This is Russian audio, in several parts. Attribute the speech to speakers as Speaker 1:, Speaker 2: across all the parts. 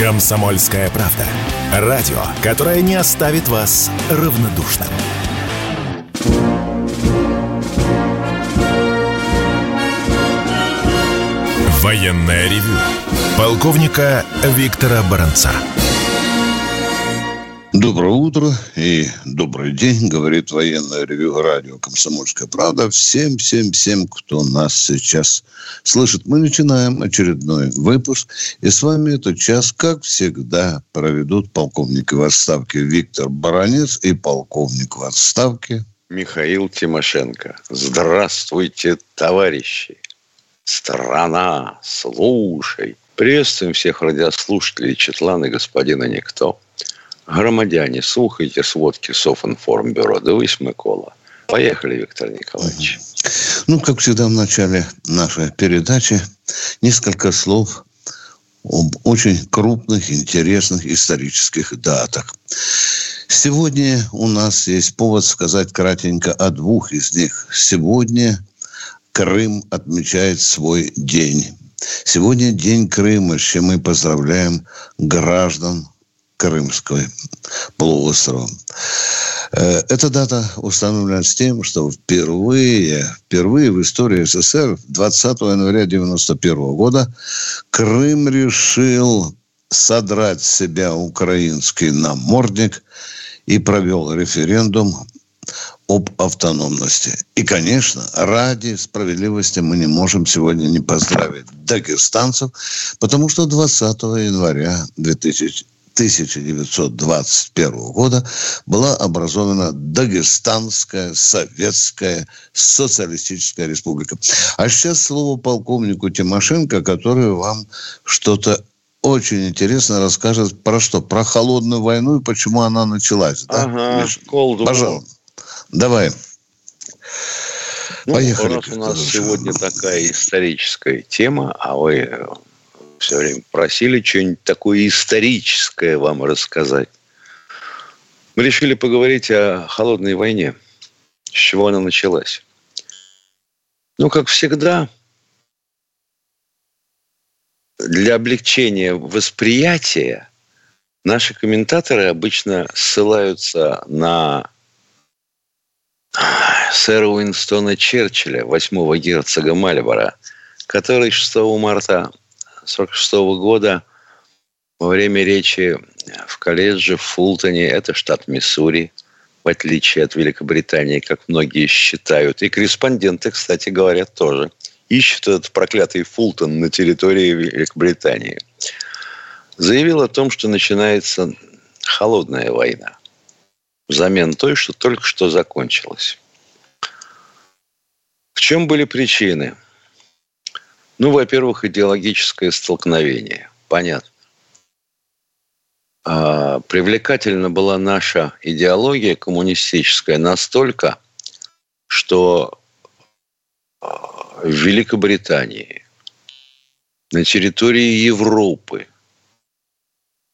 Speaker 1: Комсомольская правда. Радио, которое не оставит вас равнодушным. Военное ревю полковника Виктора Баранца.
Speaker 2: Доброе утро и добрый день, говорит военное ревю радио «Комсомольская правда». Всем, всем, всем, кто нас сейчас слышит. Мы начинаем очередной выпуск. И с вами этот час, как всегда, проведут полковник в отставке Виктор Баранец и полковник в отставке
Speaker 3: Михаил Тимошенко. Здравствуйте, товарищи! Страна, слушай! Приветствуем всех радиослушателей Четлана господина Никто. Громадяне, слухайте сводки Софинформбюро. Дивись, Микола. Поехали, Виктор Николаевич.
Speaker 2: Ну, как всегда в начале нашей передачи, несколько слов об очень крупных, интересных исторических датах. Сегодня у нас есть повод сказать кратенько о двух из них. Сегодня Крым отмечает свой день. Сегодня День Крыма, с чем мы поздравляем граждан Крымского полуострова. Э, эта дата установлена с тем, что впервые, впервые в истории СССР 20 января 1991 года Крым решил содрать с себя украинский намордник и провел референдум об автономности. И, конечно, ради справедливости мы не можем сегодня не поздравить дагестанцев, потому что 20 января 2000 1921 года была образована Дагестанская Советская Социалистическая Республика. А сейчас слово полковнику Тимошенко, который вам что-то очень интересно расскажет про что? Про холодную войну и почему она началась. Да?
Speaker 3: Ага, Cold
Speaker 2: Пожалуйста. Давай.
Speaker 3: Ну, Поехали. Раз у нас сегодня такая историческая тема, а вы все время просили что-нибудь такое историческое вам рассказать. Мы решили поговорить о холодной войне. С чего она началась? Ну, как всегда, для облегчения восприятия наши комментаторы обычно ссылаются на сэра Уинстона Черчилля, восьмого герцога Мальбора, который 6 марта 1946 года во время речи в колледже в Фултоне, это штат Миссури, в отличие от Великобритании, как многие считают. И корреспонденты, кстати, говорят тоже. Ищут этот проклятый Фултон на территории Великобритании. Заявил о том, что начинается холодная война взамен той, что только что закончилась. В чем были причины? Ну, во-первых, идеологическое столкновение. Понятно. А, привлекательна была наша идеология коммунистическая настолько, что а, в Великобритании, на территории Европы,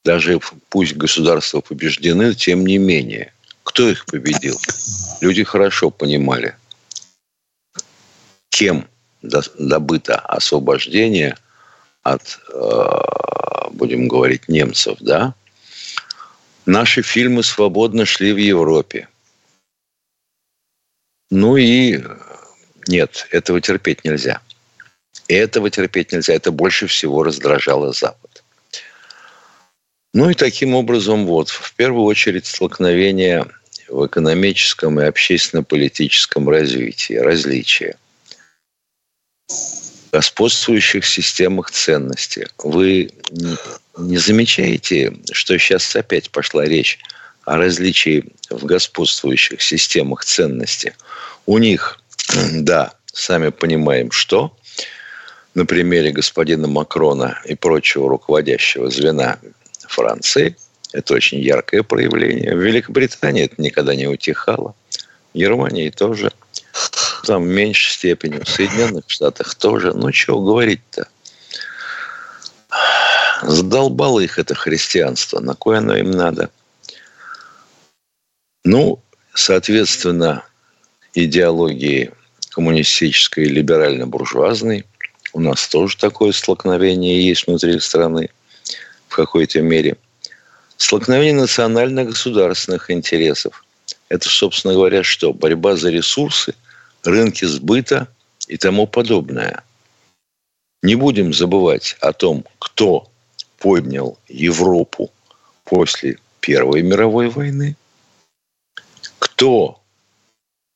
Speaker 3: даже пусть государства побеждены, тем не менее, кто их победил? Люди хорошо понимали, кем добыто освобождение от, э, будем говорить, немцев, да, наши фильмы свободно шли в Европе. Ну и нет, этого терпеть нельзя. Этого терпеть нельзя. Это больше всего раздражало Запад. Ну и таким образом, вот, в первую очередь, столкновение в экономическом и общественно-политическом развитии, различия – господствующих системах ценностей. Вы не замечаете, что сейчас опять пошла речь о различии в господствующих системах ценностей? У них, да, сами понимаем, что на примере господина Макрона и прочего руководящего звена Франции, это очень яркое проявление. В Великобритании это никогда не утихало. В Германии тоже – там в меньшей степени. В Соединенных Штатах тоже. Ну, чего говорить-то? Задолбало их это христианство. На кое оно им надо? Ну, соответственно, идеологии коммунистической и либерально-буржуазной у нас тоже такое столкновение есть внутри страны. В какой-то мере. Столкновение национально-государственных интересов. Это, собственно говоря, что? Борьба за ресурсы, рынки сбыта и тому подобное. Не будем забывать о том, кто поднял Европу после Первой мировой войны, кто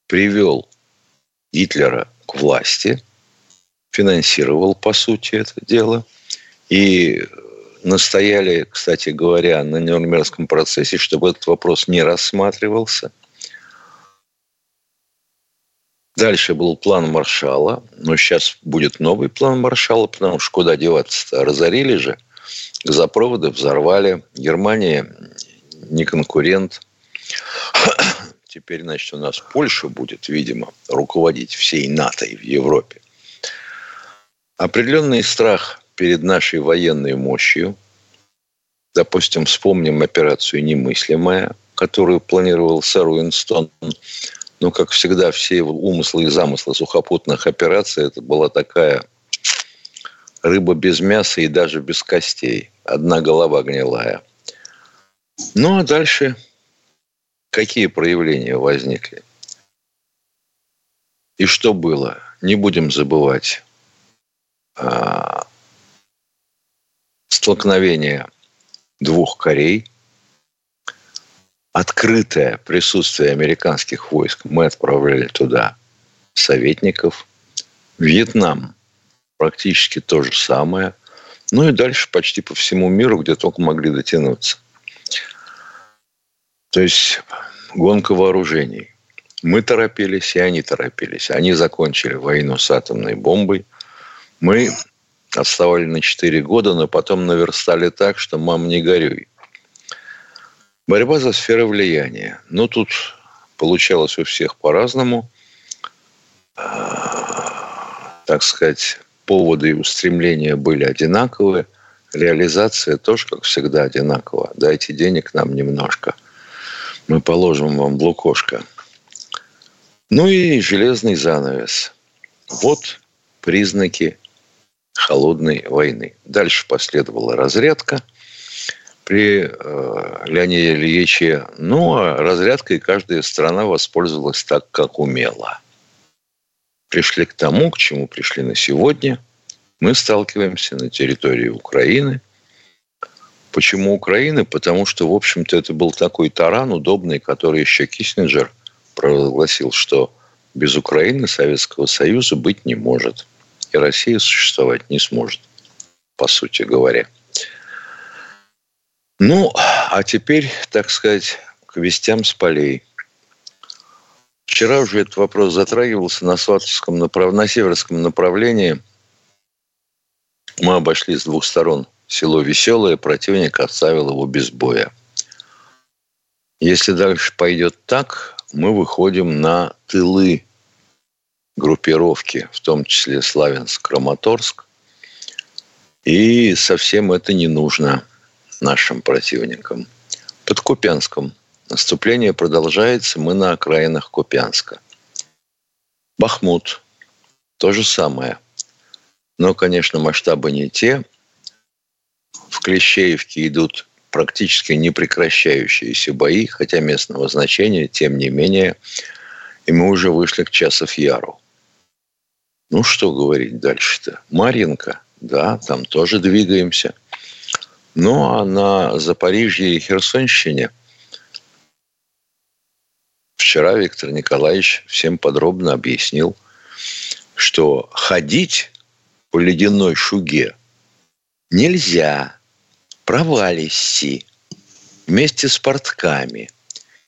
Speaker 3: привел Гитлера к власти, финансировал, по сути, это дело, и настояли, кстати говоря, на Нюрнбергском процессе, чтобы этот вопрос не рассматривался. Дальше был план Маршала, но сейчас будет новый план Маршала, потому что куда деваться-то? Разорили же, газопроводы взорвали, Германия не конкурент. Теперь, значит, у нас Польша будет, видимо, руководить всей НАТО в Европе. Определенный страх перед нашей военной мощью. Допустим, вспомним операцию «Немыслимая», которую планировал сэр Уинстон. Но, как всегда, все его умыслы и замыслы сухопутных операций, это была такая рыба без мяса и даже без костей. Одна голова гнилая. Ну, а дальше какие проявления возникли. И что было? Не будем забывать. А, столкновение двух Корей, открытое присутствие американских войск. Мы отправляли туда советников. Вьетнам практически то же самое. Ну и дальше почти по всему миру, где только могли дотянуться – то есть гонка вооружений. Мы торопились, и они торопились. Они закончили войну с атомной бомбой. Мы отставали на 4 года, но потом наверстали так, что мам не горюй. Борьба за сферы влияния. Ну, тут получалось у всех по-разному. А, так сказать, поводы и устремления были одинаковые. Реализация тоже, как всегда, одинакова. Дайте денег нам немножко – мы положим вам в лукошко. Ну и железный занавес. Вот признаки холодной войны. Дальше последовала разрядка при э, Леониде Ильиче. Ну, а разрядкой каждая страна воспользовалась так, как умела. Пришли к тому, к чему пришли на сегодня. Мы сталкиваемся на территории Украины – Почему Украины? Потому что, в общем-то, это был такой таран удобный, который еще Киссинджер провозгласил, что без Украины Советского Союза быть не может. И Россия существовать не сможет, по сути говоря. Ну, а теперь, так сказать, к вестям с полей. Вчера уже этот вопрос затрагивался на Сватовском направ... на северском направлении. Мы обошли с двух сторон – село Веселое, противник оставил его без боя. Если дальше пойдет так, мы выходим на тылы группировки, в том числе Славянск, Краматорск. И совсем это не нужно нашим противникам. Под Купянском наступление продолжается, мы на окраинах Купянска. Бахмут. То же самое. Но, конечно, масштабы не те – в Клещеевке идут практически непрекращающиеся бои, хотя местного значения, тем не менее, и мы уже вышли к Часов Яру. Ну, что говорить дальше-то? Маринка, да, там тоже двигаемся. Ну, а на Запорижье и Херсонщине вчера Виктор Николаевич всем подробно объяснил, что ходить по ледяной шуге нельзя – провалиси вместе с портками.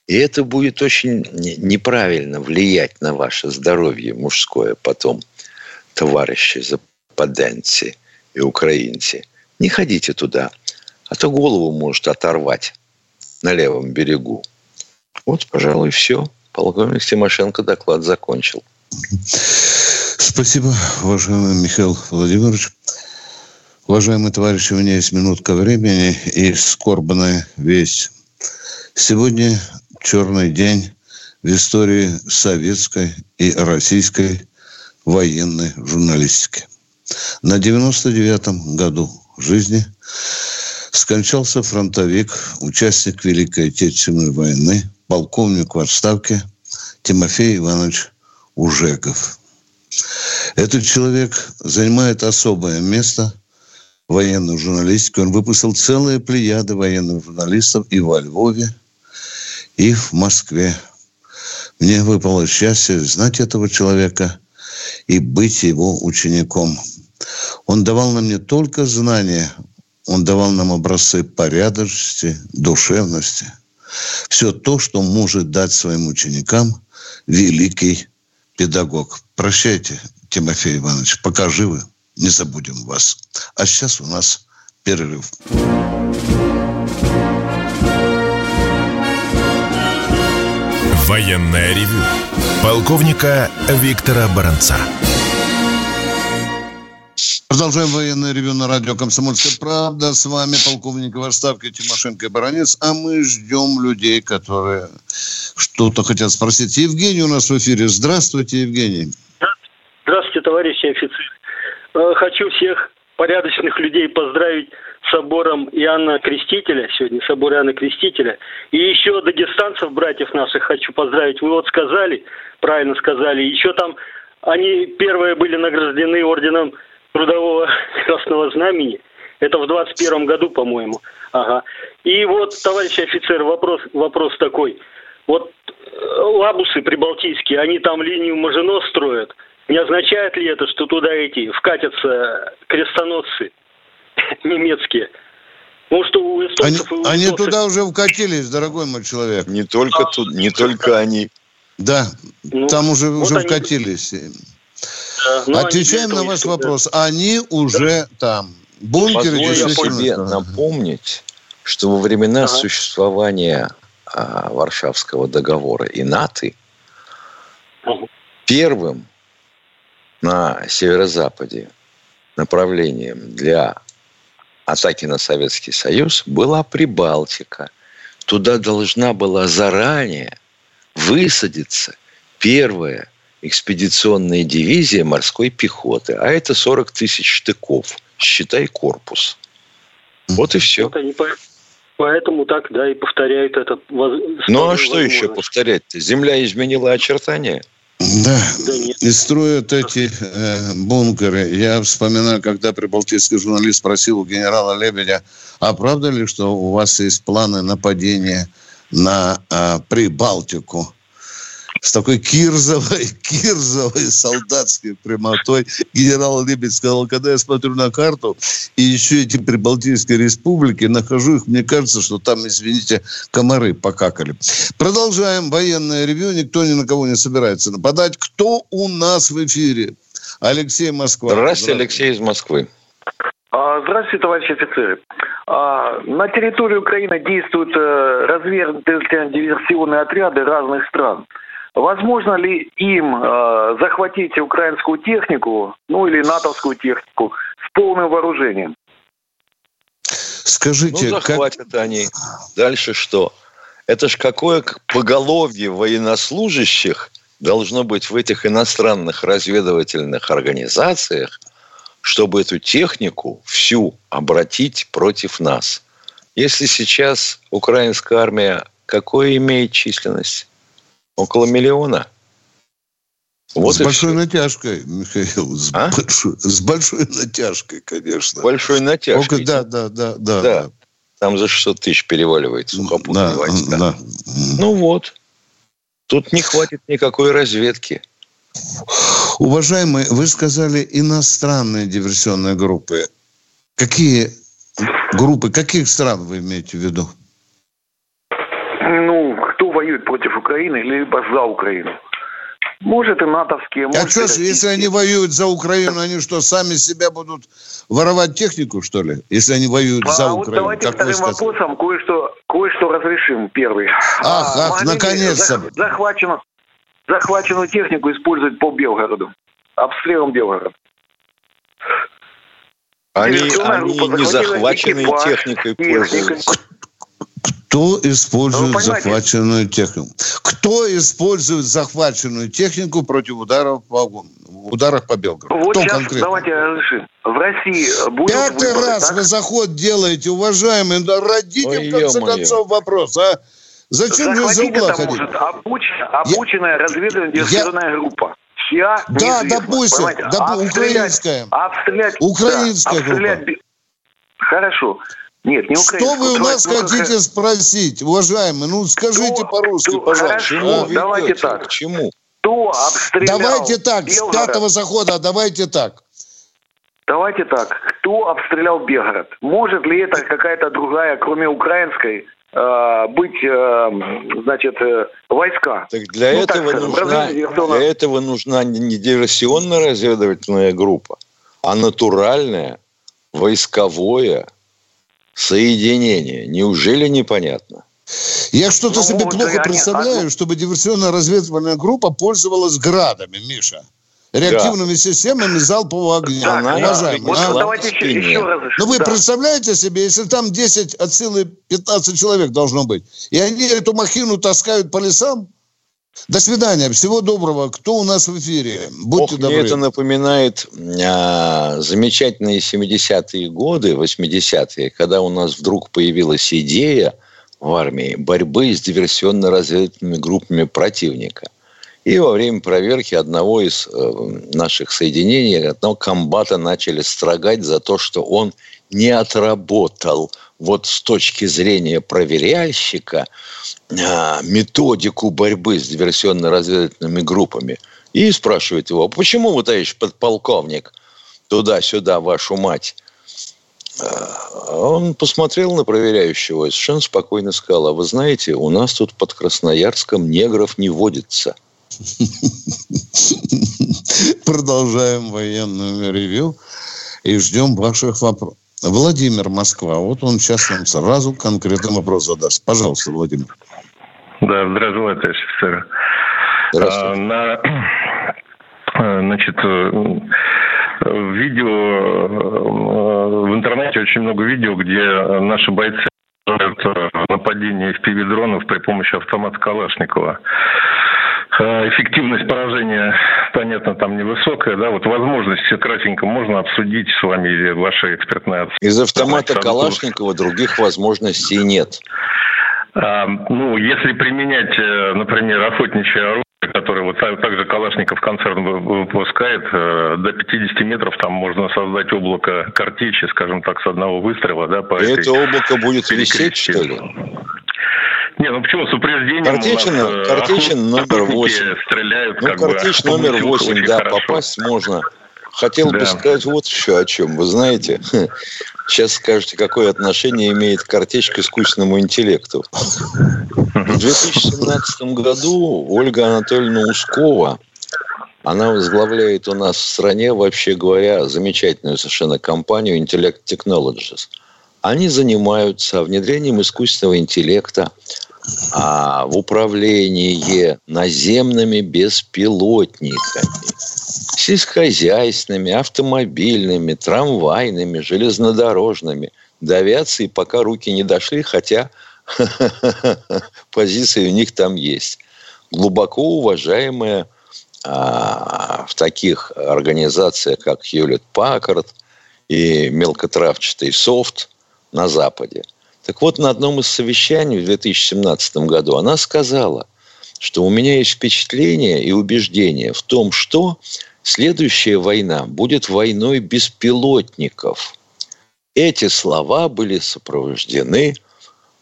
Speaker 3: И это будет очень неправильно влиять на ваше здоровье мужское потом, товарищи западенцы и украинцы. Не ходите туда, а то голову может оторвать на левом берегу. Вот, пожалуй, все. Полковник Тимошенко доклад закончил.
Speaker 2: Спасибо, уважаемый Михаил Владимирович. Уважаемые товарищи, у меня есть минутка времени и скорбная вещь. Сегодня черный день в истории советской и российской военной журналистики. На 99-м году жизни скончался фронтовик, участник Великой Отечественной войны, полковник в отставке Тимофей Иванович Ужеков. Этот человек занимает особое место в военной журналистике. Он выпустил целые плеяды военных журналистов и во Львове, и в Москве. Мне выпало счастье знать этого человека и быть его учеником. Он давал нам не только знания, он давал нам образцы порядочности, душевности. Все то, что может дать своим ученикам великий педагог. Прощайте, Тимофей Иванович, пока живы, не забудем вас. А сейчас у нас перерыв.
Speaker 1: Военная ревю. Полковника Виктора Баранца.
Speaker 2: Продолжаем военное ревю на радио «Комсомольская правда». С вами полковник в отставке Тимошенко и Баранец. А мы ждем людей, которые что-то хотят спросить. Евгений у нас в эфире. Здравствуйте, Евгений.
Speaker 4: Здравствуйте, товарищи офицеры. Э, хочу всех порядочных людей поздравить с собором Иоанна Крестителя, сегодня собор Иоанна Крестителя. И еще дагестанцев, братьев наших, хочу поздравить. Вы вот сказали, правильно сказали, еще там они первые были награждены орденом трудового красного знамени. Это в 21 году, по-моему. Ага. И вот, товарищ офицер, вопрос, вопрос такой. Вот э, лабусы прибалтийские, они там линию Мажино строят. Не означает ли это, что туда эти вкатятся крестоносцы немецкие?
Speaker 2: Ну, что у эстонцев они, и у эстонцев... они туда уже вкатились, дорогой мой человек.
Speaker 3: Не только, а, тут, не только они.
Speaker 2: Да, ну, там уже, вот уже они... вкатились. Ну, Отвечаем на ваш вопрос. Они уже там.
Speaker 3: Бункеры Позволю себе напомнить, что во времена ага. существования а, Варшавского договора и НАТО ага. первым на северо-западе направлением для атаки на Советский Союз была Прибалтика. Туда должна была заранее высадиться первая экспедиционная дивизия морской пехоты. А это 40 тысяч штыков. Считай корпус. Вот и все. Вот они
Speaker 4: поэтому так, да, и повторяют это.
Speaker 3: Ну, а что еще повторять-то? Земля изменила очертания.
Speaker 2: Да, да и строят эти э, бункеры. Я вспоминаю, когда прибалтийский журналист спросил у генерала Лебедя, а правда ли, что у вас есть планы нападения на э, Прибалтику? С такой кирзовой, кирзовой солдатской прямотой генерал Лебедь сказал, когда я смотрю на карту и еще эти прибалтийские республики, нахожу их, мне кажется, что там, извините, комары покакали. Продолжаем военное ревью. Никто ни на кого не собирается нападать. Кто у нас в эфире? Алексей Москва.
Speaker 3: Здравствуйте, Алексей из Москвы.
Speaker 5: А, здравствуйте, товарищи офицеры. А, на территории Украины действуют э, развернутые диверсионные отряды разных стран. Возможно ли им э, захватить украинскую технику, ну или натовскую технику с полным вооружением?
Speaker 3: Скажите, ну, захватят как... они. Дальше что? Это ж какое поголовье военнослужащих должно быть в этих иностранных разведывательных организациях, чтобы эту технику всю обратить против нас. Если сейчас украинская армия какой имеет численность? Около миллиона.
Speaker 2: Вот с большой все. натяжкой, Михаил, с, а? большой, с большой натяжкой, конечно.
Speaker 3: Большой натяжкой.
Speaker 2: Около, да, да, да, да,
Speaker 3: да. Там за 600 тысяч переваливает сухопутные да, войска. Да. Ну вот. Тут не хватит никакой разведки.
Speaker 2: Уважаемые, вы сказали иностранные диверсионные группы. Какие группы, каких стран вы имеете в виду?
Speaker 5: Ну, воюют против Украины, либо за Украину. Может и натовские.
Speaker 2: А что ж, если они воюют за Украину, они что, сами себя будут воровать технику, что ли? Если они воюют а, за вот Украину?
Speaker 5: Давайте как вторым вопросом кое-что, кое-что разрешим. Первый.
Speaker 2: Ах, а, ах, наконец-то.
Speaker 5: Захваченную, захваченную технику используют по Белгороду. Обстрелом Белгорода.
Speaker 3: Они, они не захваченной техникой пользуются.
Speaker 2: Кто использует ну, захваченную технику? Кто использует захваченную технику против ударов по ударах по Белгороду?
Speaker 5: Вот
Speaker 2: Кто
Speaker 5: сейчас
Speaker 2: конкретно?
Speaker 5: давайте разрешим. В России будет
Speaker 2: Пятый
Speaker 5: выборы,
Speaker 2: раз
Speaker 5: так?
Speaker 2: вы заход делаете, уважаемые. Да родите,
Speaker 3: Ой,
Speaker 2: в конце концов, вопрос, а? Зачем вы
Speaker 5: Захватить
Speaker 2: угла
Speaker 5: это
Speaker 2: ходите?
Speaker 5: может обуч- обученная разведывательная диверсионная группа. Чья?
Speaker 2: Да, допустим, доп-
Speaker 5: Обстрелять-
Speaker 2: украинская.
Speaker 5: Обстрелять,
Speaker 2: Украинская
Speaker 5: да, обстрелять
Speaker 2: группа.
Speaker 5: Хорошо. Нет, не
Speaker 2: Что вы у нас
Speaker 5: Ну,
Speaker 2: хотите спросить, уважаемые? Ну, скажите по-русски, пожалуйста.
Speaker 5: хорошо?
Speaker 3: Вы
Speaker 5: давайте так.
Speaker 3: К чему?
Speaker 5: Кто обстрелял
Speaker 2: Давайте так, с
Speaker 5: Белгород?
Speaker 2: пятого захода, давайте так.
Speaker 5: Давайте так. Кто обстрелял Белгород? Может ли это какая-то другая, кроме украинской, э, быть, э, значит, э, войска?
Speaker 3: Так для,
Speaker 5: Ну, так
Speaker 3: этого
Speaker 5: скажем,
Speaker 3: нужна, для этого нужна не- диверсионно-разведывательная группа, а натуральное войсковое соединение. Неужели непонятно?
Speaker 2: Я что-то
Speaker 5: Ну,
Speaker 2: себе плохо
Speaker 5: они-
Speaker 2: представляю, чтобы диверсионно-разведывательная группа пользовалась градами, Миша. Реактивными системами залпового огня.
Speaker 5: Так, да.
Speaker 2: уважаемые,
Speaker 5: Вот
Speaker 2: а?
Speaker 5: давайте еще, еще раз.
Speaker 2: Ну вы
Speaker 5: Да.
Speaker 2: представляете себе, если там 10 от силы 15 человек должно быть, и они эту махину таскают по лесам, до свидания, всего доброго. Кто у нас в эфире? Будьте
Speaker 3: Ох,
Speaker 2: добры.
Speaker 3: мне это напоминает а, замечательные 70-е годы, 80-е, когда у нас вдруг появилась идея в армии борьбы с диверсионно-разведывательными группами противника. И во время проверки одного из э, наших соединений, одного комбата начали строгать за то, что он не отработал вот с точки зрения проверяльщика а, методику борьбы с диверсионно-разведывательными группами. И спрашивает его, почему вы, товарищ подполковник, туда-сюда, вашу мать? А Он посмотрел на проверяющего и совершенно спокойно сказал, а вы знаете, у нас тут под Красноярском негров не водится.
Speaker 2: Продолжаем военную ревю и ждем ваших вопросов. Владимир, Москва. Вот он сейчас нам сразу конкретный вопрос задаст. Пожалуйста, Владимир.
Speaker 6: Да, здравствуйте, товарищ офицер.
Speaker 3: Здравствуйте.
Speaker 6: А, на, э, значит, э, видео, э, в интернете очень много видео, где наши бойцы нападение FPV-дронов при помощи автомата Калашникова. Э, Эффективность поражения, понятно, там невысокая, да, вот возможности кратенько можно обсудить с вами или вашей экспертной оценкой.
Speaker 3: Из автомата Калашникова других возможностей нет.
Speaker 6: А, ну, если применять, э, например, охотничье оружие, которое вот так- также Калашников концерн вы- выпускает, э, до 50 метров там можно создать облако картечи, скажем так, с одного выстрела, да, по
Speaker 3: И
Speaker 6: этой
Speaker 3: это облако будет висеть, что ли?
Speaker 6: Не, ну почему с упреждением у нас,
Speaker 3: Картечин номер восемь.
Speaker 6: стреляют
Speaker 3: Ну,
Speaker 6: как бы
Speaker 3: картечь
Speaker 6: по
Speaker 3: номер
Speaker 6: бутылкам
Speaker 3: 8,
Speaker 6: очень
Speaker 3: да,
Speaker 6: хорошо.
Speaker 3: попасть можно. Хотел бы
Speaker 6: Да.
Speaker 3: сказать вот еще о чем. Вы знаете, сейчас скажете, какое отношение имеет картечь к искусственному интеллекту. В 2017 году Ольга Анатольевна Ускова, она возглавляет у нас в стране, вообще говоря, замечательную совершенно компанию Intellect Technologies. Они занимаются внедрением искусственного интеллекта а, в управлении наземными беспилотниками, сельскохозяйственными, автомобильными, трамвайными, железнодорожными. До авиации пока руки не дошли, хотя позиции у них там есть. Глубоко уважаемая а, в таких организациях, как Хьюлет Паккард и мелкотравчатый софт на Западе. Так вот, на одном из совещаний в 2017 году она сказала, что у меня есть впечатление и убеждение в том, что следующая война будет войной беспилотников. Эти слова были сопровождены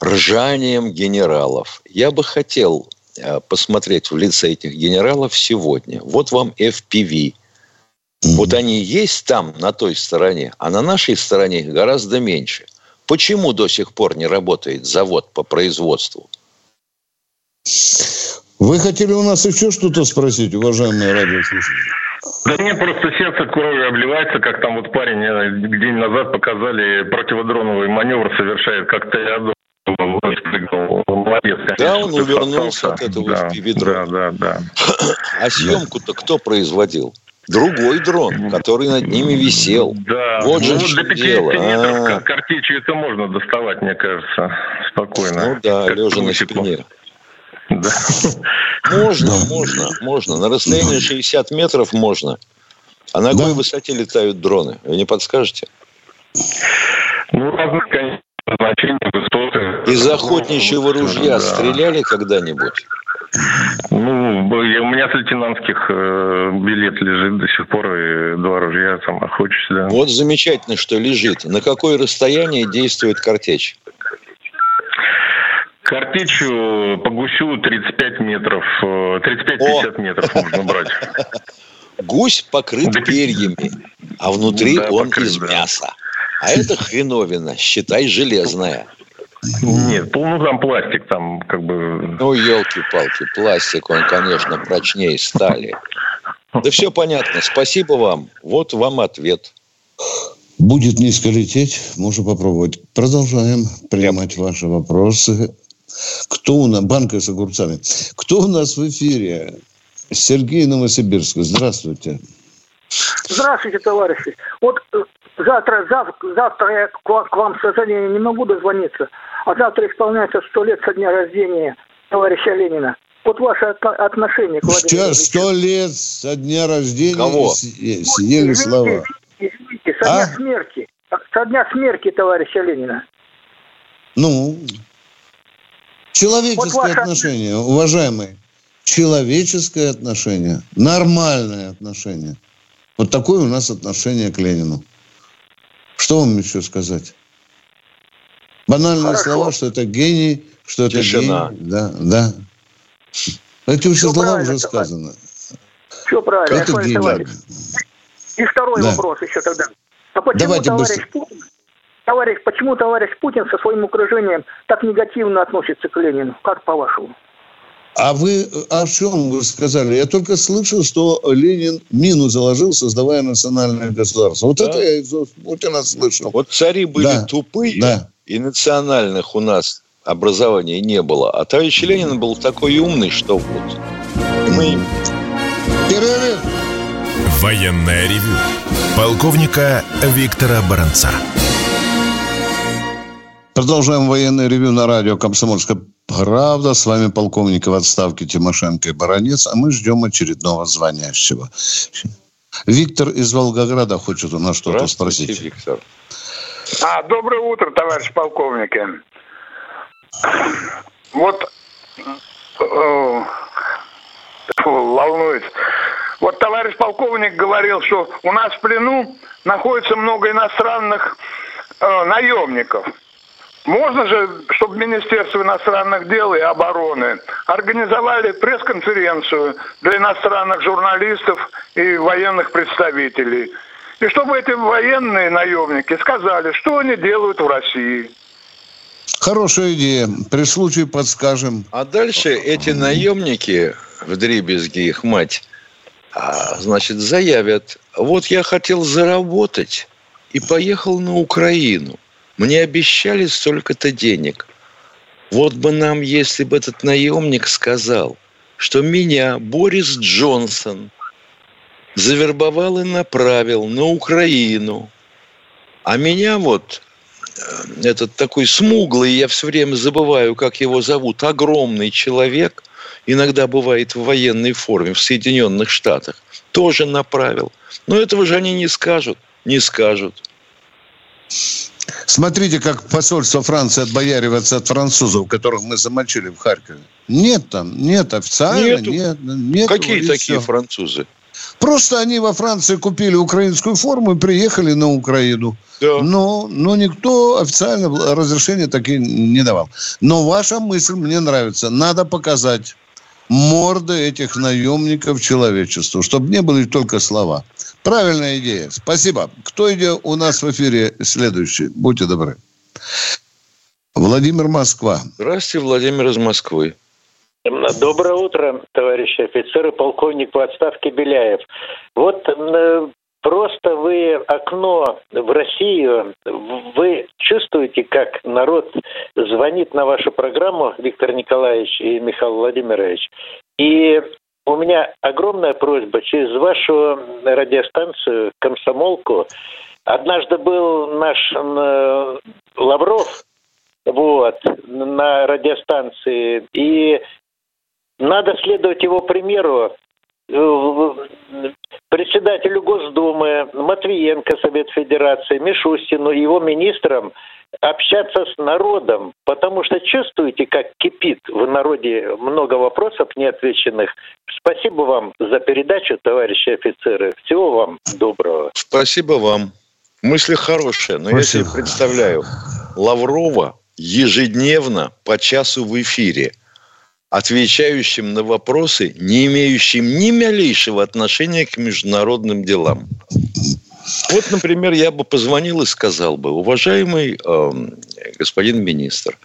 Speaker 3: ржанием генералов. Я бы хотел э, посмотреть в лице этих генералов сегодня. Вот вам FPV. Вот они есть там, на той стороне, а на нашей стороне их гораздо меньше. Почему до сих пор не работает завод по производству?
Speaker 2: Вы хотели у нас еще что-то спросить, уважаемые радиослушатели?
Speaker 6: Да мне просто сердце кровью обливается, как там вот парень день назад показали противодроновый маневр совершает, как спрыгнул. Молодец, конечно,
Speaker 3: Да, он увернулся от этого
Speaker 6: да,
Speaker 3: FPV-дрона.
Speaker 6: Да, да, да.
Speaker 3: А съемку-то кто производил? Другой дрон, который над ними висел.
Speaker 6: Да,
Speaker 3: Вот же
Speaker 6: ну, вот до 50
Speaker 3: дело.
Speaker 6: метров
Speaker 3: А.
Speaker 6: картечью это можно доставать, мне кажется, спокойно.
Speaker 3: Ну да,
Speaker 6: Как
Speaker 3: лежа на спине.
Speaker 6: Да.
Speaker 3: Можно, можно, можно. На расстоянии 60 метров можно. А на какой да. высоте летают дроны? Вы не подскажете?
Speaker 6: Ну, разных, конечно, значений, высоты.
Speaker 3: Из охотничьего ружья да. стреляли когда-нибудь?
Speaker 6: Ну, у меня с лейтенантских э, билет лежит до сих пор, и два ружья там охочусь, да.
Speaker 3: Вот замечательно, что лежит. На какое расстояние действует картечь?
Speaker 6: Картечью по гусю 35 метров, 35-50 э, метров можно брать.
Speaker 3: Гусь покрыт перьями, а внутри да, он покрыт, из да. мяса. А это хреновина, считай, железная.
Speaker 6: Нет, ну там пластик, там как бы...
Speaker 3: Ну, елки-палки, пластик, он, конечно, прочнее стали. Да все понятно, спасибо вам. Вот вам ответ.
Speaker 2: Будет низко лететь, можно попробовать. Продолжаем принимать ваши вопросы. Кто у нас? Банка с огурцами. Кто у нас в эфире? Сергей Новосибирск. Здравствуйте.
Speaker 7: Здравствуйте, товарищи. Вот э, завтра, завтра, завтра я к вам, к вам, к сожалению, не могу дозвониться, а завтра исполняется сто лет со дня рождения товарища Ленина. Вот ваше отношение к
Speaker 2: Владимиру Сто лет со дня рождения Кого? съели слова.
Speaker 7: Извините, извините, со дня а? смерти. Со дня смерти товарища Ленина.
Speaker 2: Ну, Человеческое вот ваше... отношение, уважаемый. Человеческое отношение. Нормальное отношение. Вот такое у нас отношение к Ленину. Что вам еще сказать? Банальные Хорошо. слова, что это гений, что это Тишина. гений. Да, да. Эти уже слова уже сказаны.
Speaker 7: Все правильно. Как гений. И второй да. вопрос еще тогда. А почему Давайте товарищ быстро. Путин Товарищ, почему товарищ Путин со своим окружением так негативно относится к Ленину? Как по-вашему?
Speaker 2: А вы о чем вы сказали? Я только слышал, что Ленин мину заложил, создавая национальное государство. Вот да. это я из Путина слышал.
Speaker 3: Вот цари были да. тупые, да. И национальных у нас образования не было. А товарищ Ленин был такой умный, что вот мы...
Speaker 1: Перерыв. Военная ревю. Полковника Виктора Баранца.
Speaker 2: Продолжаем военное ревю на радио «Комсомольская правда». С вами полковник в отставке Тимошенко и Баранец. А мы ждем очередного звонящего. Виктор из Волгограда хочет у нас что-то спросить. Виктор.
Speaker 8: А, доброе утро, товарищ полковник. Вот э, волнует. Вот товарищ полковник говорил, что у нас в плену находится много иностранных э, наемников. Можно же, чтобы Министерство иностранных дел и обороны организовали пресс-конференцию для иностранных журналистов и военных представителей. И чтобы эти военные наемники сказали, что они делают в России.
Speaker 2: Хорошая идея. При случае подскажем.
Speaker 3: А дальше эти наемники, в дребезги их мать, а, значит, заявят, вот я хотел заработать и поехал на Украину – мне обещали столько-то денег. Вот бы нам, если бы этот наемник сказал, что меня Борис Джонсон завербовал и направил на Украину, а меня вот э, этот такой смуглый, я все время забываю, как его зовут, огромный человек, иногда бывает в военной форме в Соединенных Штатах, тоже направил. Но этого же они не скажут, не скажут.
Speaker 2: Смотрите, как посольство Франции отбояривается от французов, которых мы замочили в Харькове. Нет там, нет официально, Нету. нет. нет
Speaker 3: Какие такие все. французы?
Speaker 2: Просто они во Франции купили украинскую форму и приехали на Украину. Да. Но, но никто официально разрешения такие не давал. Но ваша мысль мне нравится. Надо показать морды этих наемников человечеству, чтобы не были только слова. Правильная идея. Спасибо. Кто идет у нас в эфире следующий? Будьте добры. Владимир Москва.
Speaker 3: Здравствуйте, Владимир из Москвы.
Speaker 9: Доброе утро, товарищи офицеры, полковник в отставке Беляев. Вот э, просто вы окно в Россию, вы чувствуете, как народ звонит на вашу программу, Виктор Николаевич и Михаил Владимирович, и у меня огромная просьба через вашу радиостанцию «Комсомолку». Однажды был наш э, Лавров вот, на радиостанции, и надо следовать его примеру председателю Госдумы Матвиенко, Совет Федерации, Мишустину его министрам общаться с народом, потому что чувствуете, как кипит в народе много вопросов неотвеченных. Спасибо вам за передачу, товарищи офицеры. Всего вам доброго.
Speaker 3: Спасибо вам. Мысли хорошие, но Спасибо. я себе представляю Лаврова ежедневно по часу в эфире, отвечающим на вопросы, не имеющим ни малейшего отношения к международным делам. Вот, например, я бы позвонил и сказал бы, уважаемый э, господин министр,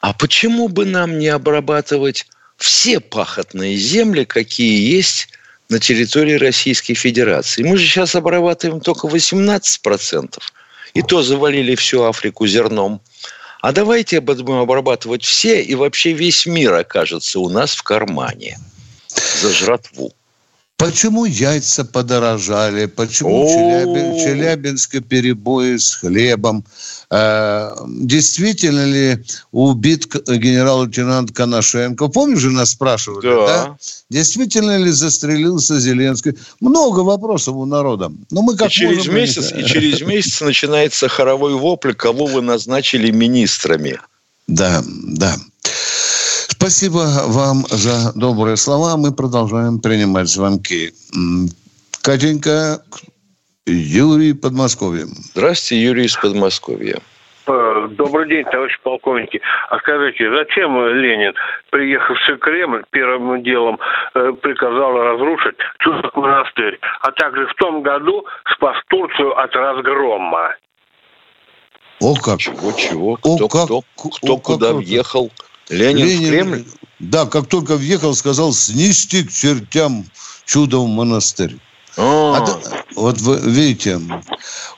Speaker 3: а почему бы нам не обрабатывать все пахотные земли, какие есть на территории Российской Федерации? Мы же сейчас обрабатываем только 18%. И то завалили всю Африку зерном. А давайте будем обрабатывать все, и вообще весь мир окажется у нас в кармане за жратву.
Speaker 2: Почему яйца подорожали? Почему в Челябинске перебои с хлебом? Э, действительно ли убит генерал-лейтенант Коношенко? Помнишь, же нас спрашивали, да. да? Действительно ли застрелился Зеленский? Много вопросов у народа.
Speaker 3: Но мы как и через можем... месяц, и через месяц начинается хоровой вопль, кого вы назначили министрами.
Speaker 2: Да, да. Спасибо вам за добрые слова. Мы продолжаем принимать звонки. Катенька, Юрий Подмосковье.
Speaker 3: Здравствуйте, Юрий из Подмосковья.
Speaker 10: Э, добрый день, товарищи полковники. А скажите, зачем Ленин, приехавший в Кремль, первым делом э, приказал разрушить Чудов монастырь, а также в том году спас Турцию от разгрома?
Speaker 3: О как! Чего, чего? Кто, О, как, кто, кто О, куда как въехал? Ленин, Ленин в Кремль?
Speaker 2: Да, как только въехал, сказал снести к чертям чудом монастырь. А, вот вы видите,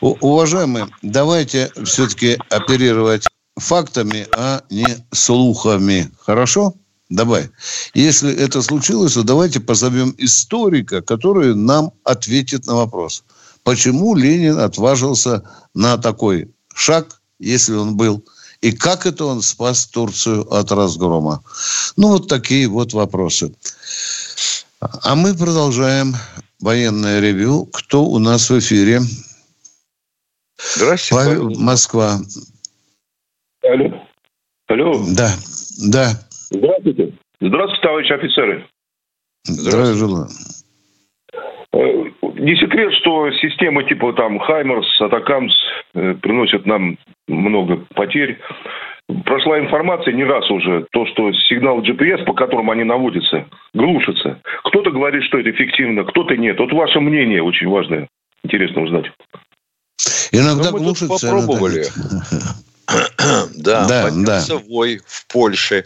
Speaker 2: уважаемые, давайте все-таки оперировать фактами, а не слухами. Хорошо? Давай. Если это случилось, то давайте позовем историка, который нам ответит на вопрос. Почему Ленин отважился на такой шаг, если он был и как это он спас Турцию от разгрома? Ну, вот такие вот вопросы. А мы продолжаем военное ревю. Кто у нас в эфире?
Speaker 11: Здравствуйте.
Speaker 2: Павел, Павел. Москва.
Speaker 11: Алло. Алло.
Speaker 2: Да, да.
Speaker 11: Здравствуйте. Здравствуйте, товарищи офицеры.
Speaker 2: Здравия желаю.
Speaker 11: Э, не секрет, что системы типа там Хаймерс, Атакамс э, приносят нам много потерь. Прошла информация не раз уже, то, что сигнал GPS, по которому они наводятся, глушится. Кто-то говорит, что это эффективно, кто-то нет. Вот ваше мнение очень важное. Интересно узнать.
Speaker 3: Иногда глушится. попробовали. да, да, поднялся да. вой в Польше.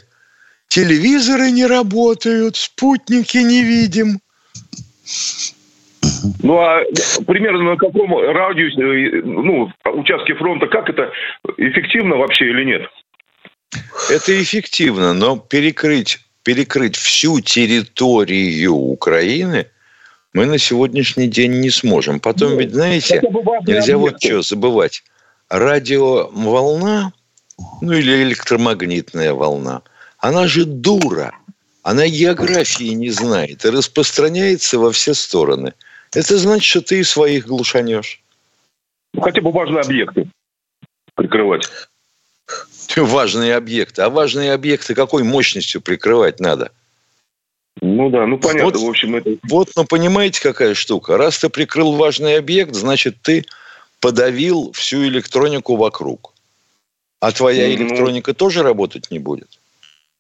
Speaker 3: Телевизоры не работают, спутники не видим.
Speaker 11: Ну, а примерно на каком радиусе, ну, участке фронта, как это эффективно вообще или нет?
Speaker 3: Это эффективно, но перекрыть, перекрыть всю территорию Украины мы на сегодняшний день не сможем. Потом ну, ведь, знаете, нельзя вот что забывать. Радиоволна, ну или электромагнитная волна, она же дура. Она географии не знает и распространяется во все стороны. Это значит, что ты своих глушанешь.
Speaker 11: Ну, хотя бы важные объекты прикрывать.
Speaker 3: Важные объекты. А важные объекты какой мощностью прикрывать надо?
Speaker 11: Ну да, ну понятно. Вот, в общем, это...
Speaker 3: Вот, ну понимаете, какая штука. Раз ты прикрыл важный объект, значит, ты подавил всю электронику вокруг. А твоя ну, электроника тоже работать не будет.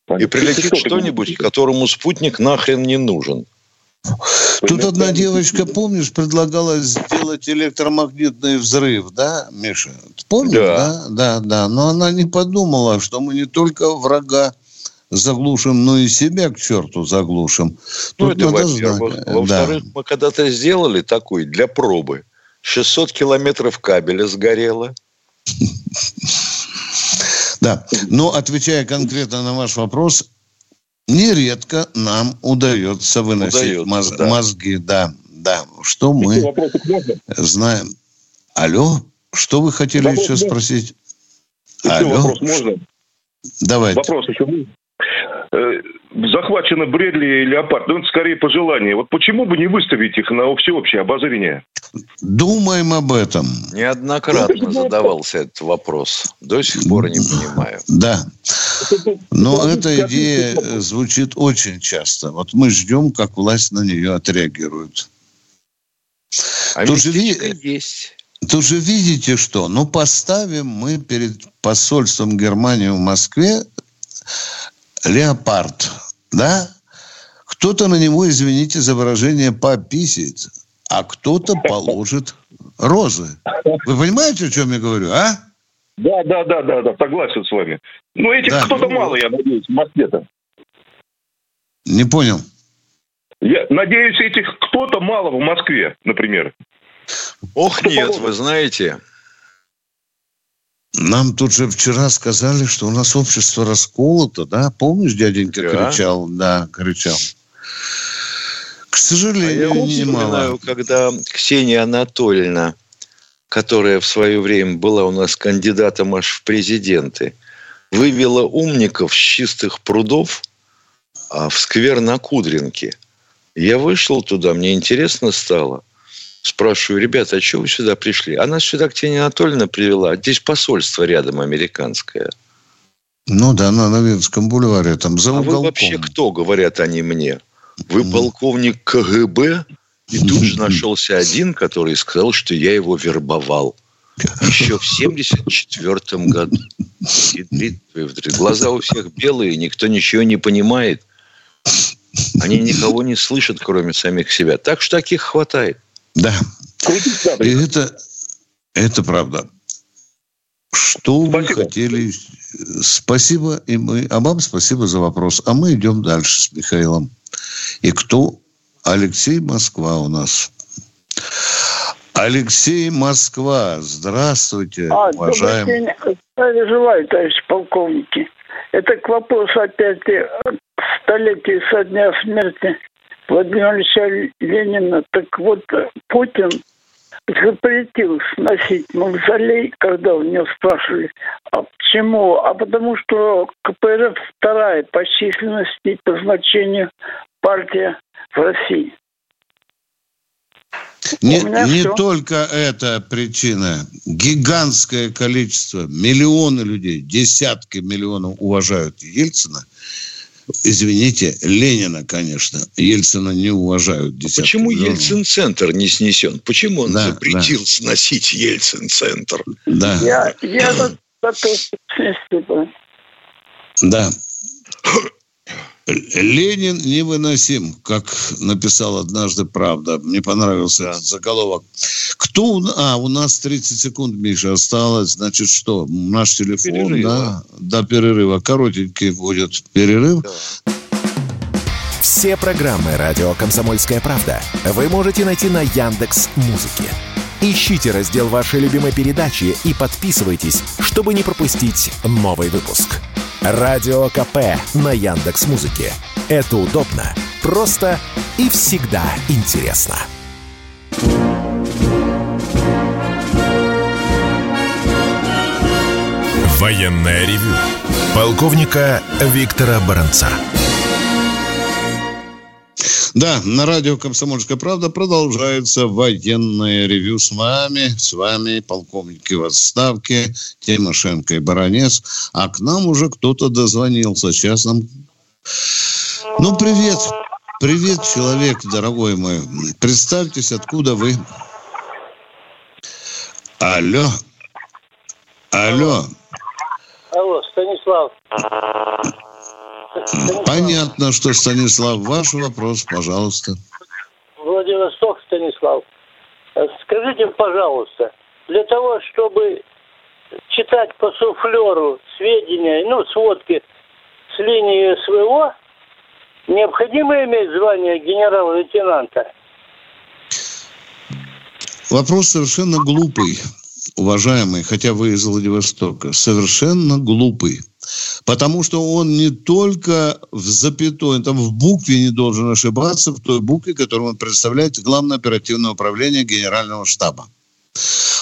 Speaker 3: Понятно. И прилетит что-нибудь, которому спутник нахрен не нужен.
Speaker 2: Тут одна девочка, помнишь, предлагала сделать электромагнитный взрыв, да, Миша? Помнишь, да? Да, да, да. Но она не подумала, что мы не только врага заглушим, но и себя к черту заглушим.
Speaker 3: Ну, Тут это во-первых. Во-вторых, да. мы когда-то сделали такой для пробы. 600 километров кабеля сгорело.
Speaker 2: Да, но отвечая конкретно на ваш вопрос, нередко нам удается выносить удается, моз- да. мозги. Да, да. Что мы знаем. Алло, что вы хотели вопрос еще можно? спросить?
Speaker 11: Еще Алло. вопрос можно?
Speaker 2: Давайте.
Speaker 11: Вопрос еще захвачены Бредли и Леопард. Ну, это скорее пожелание. Вот почему бы не выставить их на всеобщее обозрение?
Speaker 2: Думаем об этом.
Speaker 3: Неоднократно задавался этот вопрос. До сих пор не понимаю.
Speaker 2: Да. Но эта идея звучит очень часто. Вот мы ждем, как власть на нее отреагирует.
Speaker 3: А
Speaker 2: Тут же,
Speaker 3: есть.
Speaker 2: Тут же видите что? Ну, поставим мы перед посольством Германии в Москве леопард, да? Кто-то на него, извините за выражение, пописит, а кто-то положит розы. Вы понимаете, о чем я говорю, а?
Speaker 11: Да, да, да, да, да, согласен с вами. Но этих
Speaker 2: Да.
Speaker 11: кто-то мало, я надеюсь, в Москве-то.
Speaker 2: Не понял.
Speaker 11: Я надеюсь, этих кто-то мало в Москве, например.
Speaker 3: Ох, нет, вы знаете,
Speaker 2: Нам тут же вчера сказали, что у нас общество расколото, да? Помнишь, дяденька
Speaker 3: Да.
Speaker 2: кричал? Да, кричал. К
Speaker 3: А я
Speaker 2: сожалению,
Speaker 3: вот
Speaker 2: немало.
Speaker 3: вспоминаю, когда Ксения Анатольевна, которая в свое время была у нас кандидатом аж в президенты, вывела умников с чистых прудов а, в сквер на Кудринке. Я вышел туда, мне интересно стало. Спрашиваю, ребята, а что вы сюда пришли? Она сюда Ксения Анатольевна привела. Здесь посольство рядом американское.
Speaker 2: Ну да, на Новинском бульваре, там за
Speaker 3: А вы
Speaker 2: уголком.
Speaker 3: вообще кто, говорят они мне? Вы полковник КГБ? И тут же нашелся один, который сказал, что я его вербовал. Еще в 74 году. Вдрит. Глаза у всех белые, никто ничего не понимает. Они никого не слышат, кроме самих себя. Так что таких хватает.
Speaker 2: Да. И это, это правда. Что вы хотели? Спасибо и мы. А вам спасибо за вопрос. А мы идем дальше с Михаилом. И кто? Алексей Москва у нас. Алексей Москва. Здравствуйте,
Speaker 7: А,
Speaker 2: уважаемый.
Speaker 7: желаю, товарищ полковники. Это к вопросу опять столетия со дня смерти Владимира Ильича Ленина. Так вот, Путин запретил сносить мавзолей, когда у него спрашивали, а почему? А потому что КПРФ вторая по численности и по значению партия в России.
Speaker 2: Не, не только эта причина. Гигантское количество, миллионы людей, десятки миллионов уважают Ельцина. Извините, Ленина, конечно. Ельцина не уважают десятки
Speaker 3: Почему
Speaker 2: миллионов.
Speaker 3: Ельцин-центр не снесен? Почему он
Speaker 2: Да,
Speaker 3: запретил сносить Ельцин-центр?
Speaker 2: Да,
Speaker 7: Я, я снести, да.
Speaker 2: да. Ленин невыносим, как написал однажды «Правда». Мне понравился этот заголовок. Кто у, а, у нас 30 секунд, Миша, осталось. Значит, что? Наш телефон,
Speaker 3: Перерыва.
Speaker 2: да? До перерыва. Коротенький будет перерыв.
Speaker 1: Все программы радио Комсомольская правда вы можете найти на Яндекс Музыке. Ищите раздел вашей любимой передачи и подписывайтесь, чтобы не пропустить новый выпуск. Радио КП на Яндекс Музыке. Это удобно, просто и всегда интересно.
Speaker 12: Военное ревю полковника Виктора Баранца.
Speaker 2: Да, на радио «Комсомольская правда» продолжается военное ревю с вами. С вами полковники в отставке Тимошенко и Баранец. А к нам уже кто-то дозвонился. Сейчас нам... Ну, привет. Привет, человек, дорогой мой. Представьтесь, откуда вы. Алло. Алло.
Speaker 9: Алло, Станислав.
Speaker 2: Понятно, что, Станислав, ваш вопрос, пожалуйста.
Speaker 9: Владивосток, Станислав. Скажите, пожалуйста, для того, чтобы читать по суфлеру сведения, ну, сводки с линии СВО, необходимо иметь звание генерал-лейтенанта?
Speaker 2: Вопрос совершенно глупый, уважаемый, хотя вы из Владивостока. Совершенно глупый. Потому что он не только в запятой, там в букве не должен ошибаться, в той букве, которую он представляет Главное оперативное управление Генерального штаба.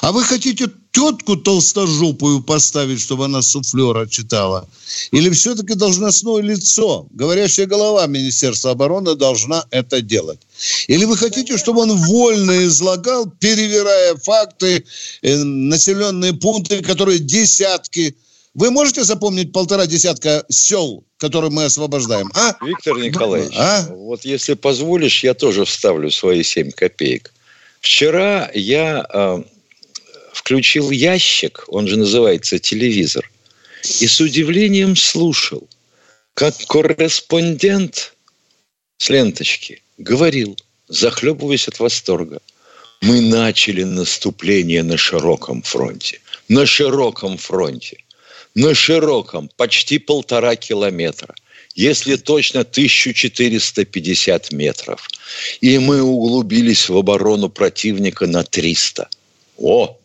Speaker 2: А вы хотите тетку толстожопую поставить, чтобы она суфлера читала? Или все-таки должностное лицо, говорящая голова Министерства обороны должна это делать? Или вы хотите, чтобы он вольно излагал, перевирая факты, э, населенные пункты, которые десятки вы можете запомнить полтора десятка сел, которые мы освобождаем? А?
Speaker 3: Виктор Николаевич, а? вот если позволишь, я тоже вставлю свои семь копеек. Вчера я э, включил ящик, он же называется телевизор, и с удивлением слушал, как корреспондент с ленточки говорил, захлебываясь от восторга, мы начали наступление на широком фронте. На широком фронте. На широком, почти полтора километра. Если точно, 1450 метров. И мы углубились в оборону противника на 300. О,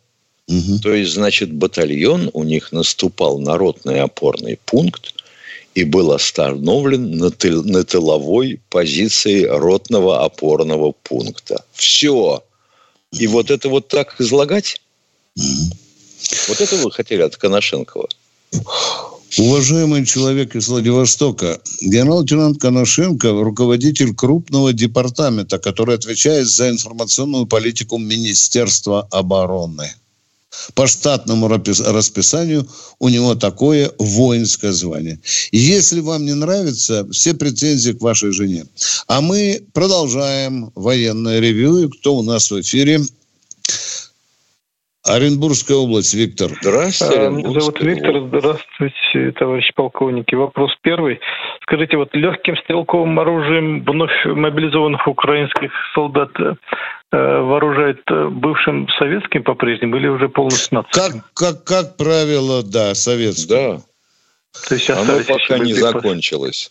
Speaker 3: Угу. То есть, значит, батальон у них наступал на ротный опорный пункт и был остановлен на, тыл, на тыловой позиции ротного опорного пункта. Все. И вот это вот так излагать? Угу. Вот это вы хотели от Коношенкова?
Speaker 2: Уважаемый человек из Владивостока, генерал-лейтенант Коношенко – руководитель крупного департамента, который отвечает за информационную политику Министерства обороны – по штатному расписанию у него такое воинское звание. Если вам не нравится, все претензии к вашей жене. А мы продолжаем военное ревью. Кто у нас в эфире? Оренбургская область, Виктор.
Speaker 13: Здравствуйте. А, меня зовут Виктор. Здравствуйте, товарищ полковник. И вопрос первый. Скажите, вот легким стрелковым оружием вновь мобилизованных украинских солдат Э, вооружает э, бывшим советским по-прежнему или уже полностью
Speaker 2: нацистским? Как, как, как правило, да, советским.
Speaker 3: Да. То есть Оно пока не закончилось.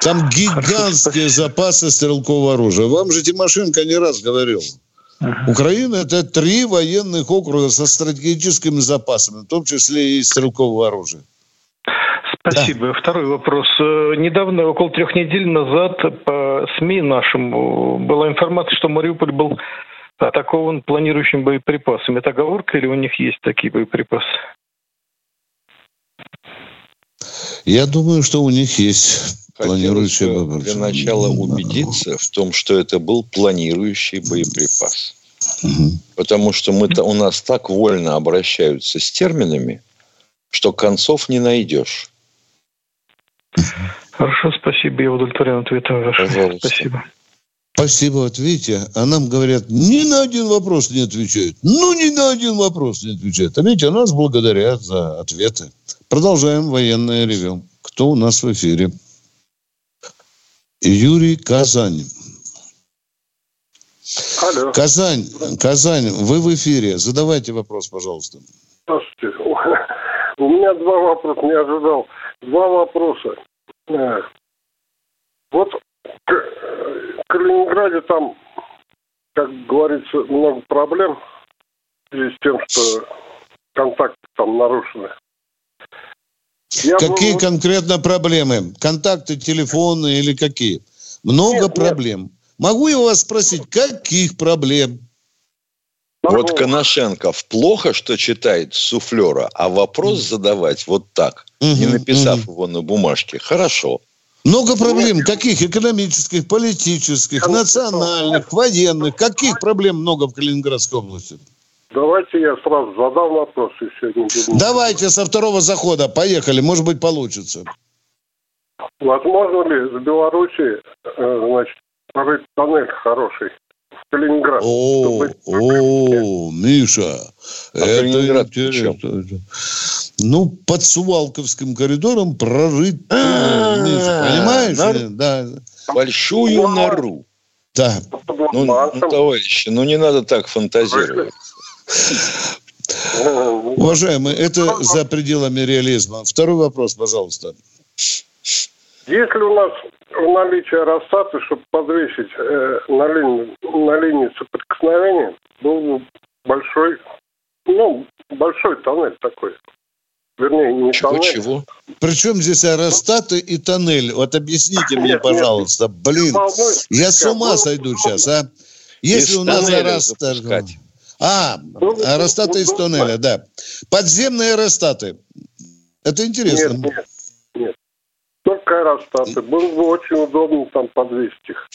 Speaker 2: Там гигантские запасы стрелкового оружия. Вам же Тимошенко не раз говорил. Uh-huh. Украина – это три военных округа со стратегическими запасами, в том числе и стрелкового оружия.
Speaker 13: Спасибо. Да. Второй вопрос. Э, недавно, около трех недель назад, по СМИ нашему была информация, что Мариуполь был атакован планирующим боеприпасами. Это оговорка или у них есть такие боеприпасы?
Speaker 2: Я думаю, что у них есть планирующие
Speaker 3: боеприпасы. Для начала убедиться в том, что это был планирующий боеприпас. Угу. Потому что мы -то, у нас так вольно обращаются с терминами, что концов не найдешь.
Speaker 13: Хорошо, спасибо. Я удовлетворен ответом вашим. Пожалуйста. Спасибо.
Speaker 2: Спасибо. Вот видите, а нам говорят, ни на один вопрос не отвечают. Ну, ни на один вопрос не отвечают. А видите, а нас благодарят за ответы. Продолжаем военное ревю. Кто у нас в эфире? Юрий Казань. Алло. Казань, Казань, вы в эфире. Задавайте вопрос, пожалуйста.
Speaker 14: Здравствуйте. У меня два вопроса, не ожидал. Два вопроса. Э, вот в Калининграде там, как говорится, много проблем в связи с тем, что контакты там нарушены.
Speaker 2: Я какие был... конкретно проблемы? Контакты телефоны или какие? Много нет, проблем. Нет. Могу я вас спросить, каких проблем?
Speaker 3: Вот Коношенков плохо, что читает суфлера, а вопрос задавать вот так, угу, не написав угу. его на бумажке, хорошо.
Speaker 2: Много проблем. Каких? Экономических, политических, национальных, военных. Каких проблем много в Калининградской области?
Speaker 14: Давайте я сразу задам вопрос. И сегодня.
Speaker 2: Давайте со второго захода. Поехали. Может быть, получится.
Speaker 14: Возможно ли в Беларуси, э, значит, прорыть тоннель хороший Калининград.
Speaker 2: О, о, Миша, а это интересно. Ну, под Сувалковским коридором прорыть, э, Миша, понимаешь? Да.
Speaker 3: Большую нору.
Speaker 2: Да.
Speaker 3: Ну, ну, товарищи, ну не надо так фантазировать.
Speaker 2: Уважаемый, это за пределами реализма. Второй вопрос, пожалуйста.
Speaker 14: Если у нас в наличии аэростата, чтобы подвесить э, на, линии, на линии соприкосновения, был большой, ну, большой тоннель такой. Вернее, не
Speaker 2: чего,
Speaker 14: тоннель.
Speaker 2: Чего? Причем здесь аэростаты и тоннель? Вот объясните мне, пожалуйста. Блин, я с ума сойду сейчас, а? Если у нас аэростат... А,
Speaker 14: Ну,
Speaker 2: аэростаты из туннеля, да. Подземные аэростаты. Это интересно.
Speaker 14: Нет, нет, нет. Только аэростаты. Было бы очень удобно там подвесить их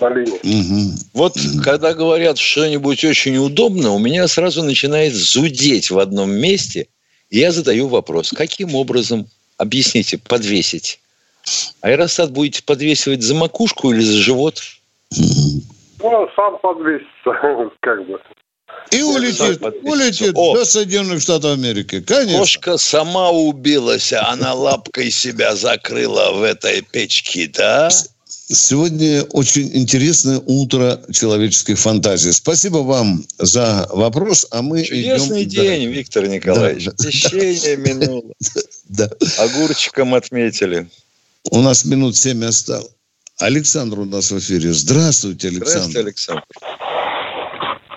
Speaker 14: на линии.
Speaker 3: Вот когда говорят что-нибудь очень удобно, у меня сразу начинает зудеть в одном месте. И я задаю вопрос, каким образом, объясните, подвесить? Аэростат будете подвесивать за макушку или за живот?
Speaker 14: Ну, сам подвесится, как бы.
Speaker 2: И улетит, улетит
Speaker 3: О.
Speaker 2: до Соединенных Штатов Америки. Конечно.
Speaker 3: Кошка сама убилась, а она лапкой себя закрыла в этой печке, да?
Speaker 2: Сегодня очень интересное утро человеческих фантазий. Спасибо вам за вопрос, а мы
Speaker 3: Чудесный
Speaker 2: идем...
Speaker 3: день, Виктор Николаевич.
Speaker 2: Да, да.
Speaker 3: Течение минуло.
Speaker 2: Да.
Speaker 3: Огурчиком отметили.
Speaker 2: У нас минут семь осталось. Александр у нас в эфире. Здравствуйте, Александр.
Speaker 3: Здравствуйте, Александр.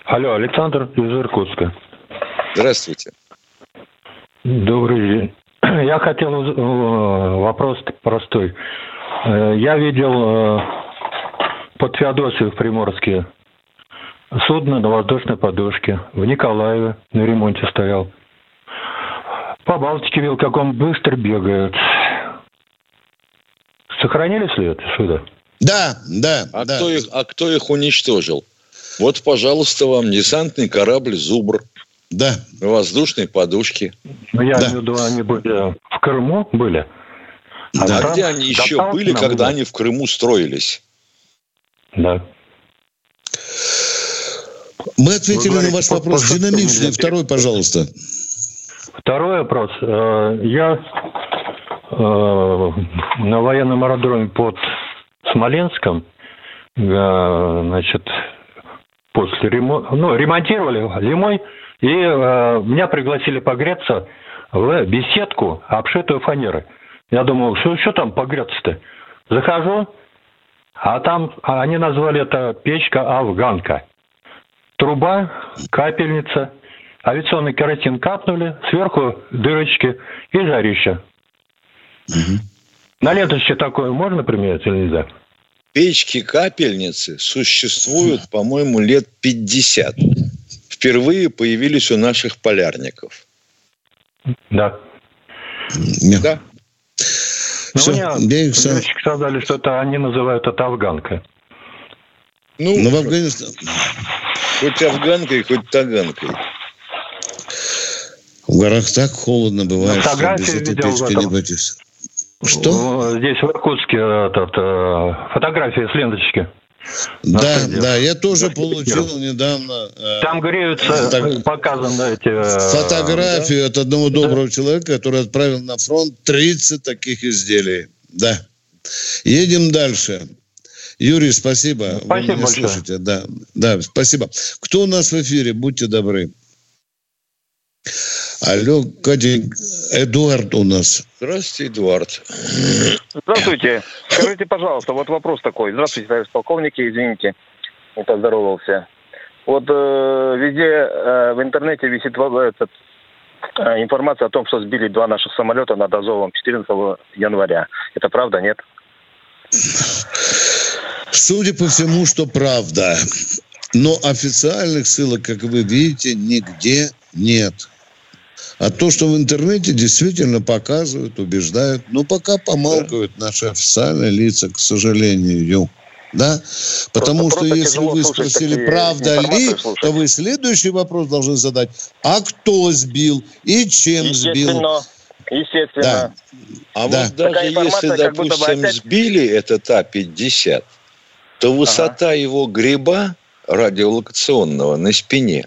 Speaker 15: Алло, Александр из Иркутска.
Speaker 3: Здравствуйте.
Speaker 15: Добрый день. Я хотел уз- э, вопрос простой. Э, Я видел э, под Феодосией в Приморске судно на воздушной подушке. В Николаеве на ремонте стоял. По Балтике видел, как он быстро бегает. Сохранились ли это сюда?
Speaker 2: Да, да.
Speaker 3: А, Кто их, а кто их уничтожил? Вот, пожалуйста, вам десантный корабль «Зубр».
Speaker 2: Да.
Speaker 3: На воздушной подушке.
Speaker 15: Ну, я имею в виду, они были в Крыму были.
Speaker 3: А
Speaker 15: там
Speaker 3: где они еще были, когда
Speaker 15: было.
Speaker 3: они в Крыму строились?
Speaker 15: Да.
Speaker 2: Мы ответили
Speaker 15: Вы
Speaker 2: на
Speaker 15: говорите,
Speaker 2: ваш вопрос
Speaker 15: по-
Speaker 2: динамичный. Второй, пожалуйста.
Speaker 15: Второй вопрос. Э, Я э, на военном аэродроме под Смоленском, э, значит, после ремонта, ну, ремонтировали зимой, и э, меня пригласили погреться в беседку, обшитую фанерой. Я думал, что, что там погреться-то? Захожу, а там а они назвали это печка афганка. Труба, капельница, авиационный керосин капнули, сверху дырочки и жарища. На леточке такое можно применять или нельзя?
Speaker 3: Печки-капельницы существуют, по-моему, лет 50. Впервые появились у наших полярников.
Speaker 15: Да.
Speaker 3: Да.
Speaker 15: Ну,
Speaker 2: Всё,
Speaker 15: мне
Speaker 2: я их сам-
Speaker 15: летчики сказали, что это они называют это афганка.
Speaker 3: Ну,
Speaker 2: Но в Афганистане...
Speaker 3: хоть афганкой, хоть таганкой.
Speaker 2: В горах так холодно бывает, что без этой печки не обойтись. Что?
Speaker 15: Э, Здесь в Иркутске этот, э, фотография с ленточки.
Speaker 2: Да, да, я тоже получил недавно э,
Speaker 15: Там греются,
Speaker 2: Так.
Speaker 15: показаны эти... э,
Speaker 2: фотографию от одного доброго человека, который отправил на фронт 30 таких изделий. Да. Едем дальше. Юрий, спасибо. Вы
Speaker 15: Спасибо
Speaker 2: меня
Speaker 15: большое.
Speaker 2: слышите. Да, да, спасибо. Кто у нас в эфире? Будьте добры. Алло, Катя, Эдуард у нас.
Speaker 3: Здравствуйте, Эдуард.
Speaker 16: Здравствуйте. Скажите, пожалуйста, вот вопрос такой. Здравствуйте, товарищ полковники, извините, не поздоровался. Вот э, везде э, в интернете висит во- этот, э, информация о том, что сбили два наших самолета над Азовом 14 января. Это правда, нет?
Speaker 2: Судя по всему, что правда. Но официальных ссылок, как вы видите, нигде нет. А то, что в интернете действительно показывают, убеждают, но пока помалкивают наши официальные лица, к сожалению. Да? Потому
Speaker 16: просто
Speaker 2: что если
Speaker 16: тяжело
Speaker 2: вы спросили, правда ли,
Speaker 16: слушать.
Speaker 2: то вы следующий вопрос должны задать. А кто сбил и чем сбил?
Speaker 16: Естественно. Естественно.
Speaker 2: Да.
Speaker 3: А
Speaker 2: Да.
Speaker 3: вот даже
Speaker 16: Такая
Speaker 3: если,
Speaker 16: как будто бы
Speaker 3: допустим,
Speaker 16: опять-
Speaker 3: сбили этот А-50, то высота его гриба радиолокационного на спине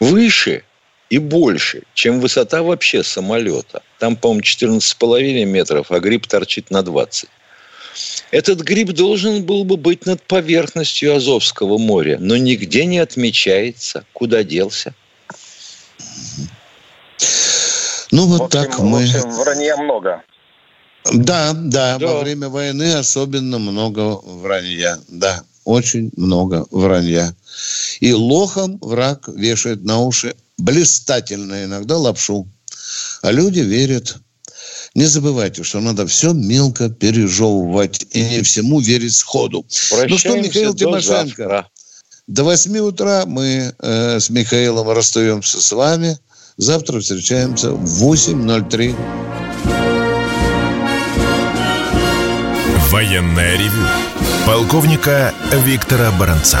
Speaker 3: выше и больше, чем высота вообще самолета. Там, по-моему, 14,5 метров, а гриб торчит на 20. Этот гриб должен был бы быть над поверхностью Азовского моря, но нигде не отмечается, куда делся.
Speaker 2: Ну вот
Speaker 16: В общем,
Speaker 2: так
Speaker 16: в
Speaker 2: мы...
Speaker 16: общем, вранья много.
Speaker 2: Да, да,
Speaker 3: Да.
Speaker 2: во время войны особенно много вранья. Да, очень много вранья. И лохом враг вешает на уши блистательно иногда лапшу. А люди верят. Не забывайте, что надо все мелко пережевывать и не всему верить сходу. Прощаемся ну что, Михаил
Speaker 3: до
Speaker 2: Тимошенко,
Speaker 3: завтра.
Speaker 2: до 8 утра мы э, с Михаилом расстаемся с вами. Завтра встречаемся в 8.03.
Speaker 1: Военная ревю. Полковника Виктора Баранца.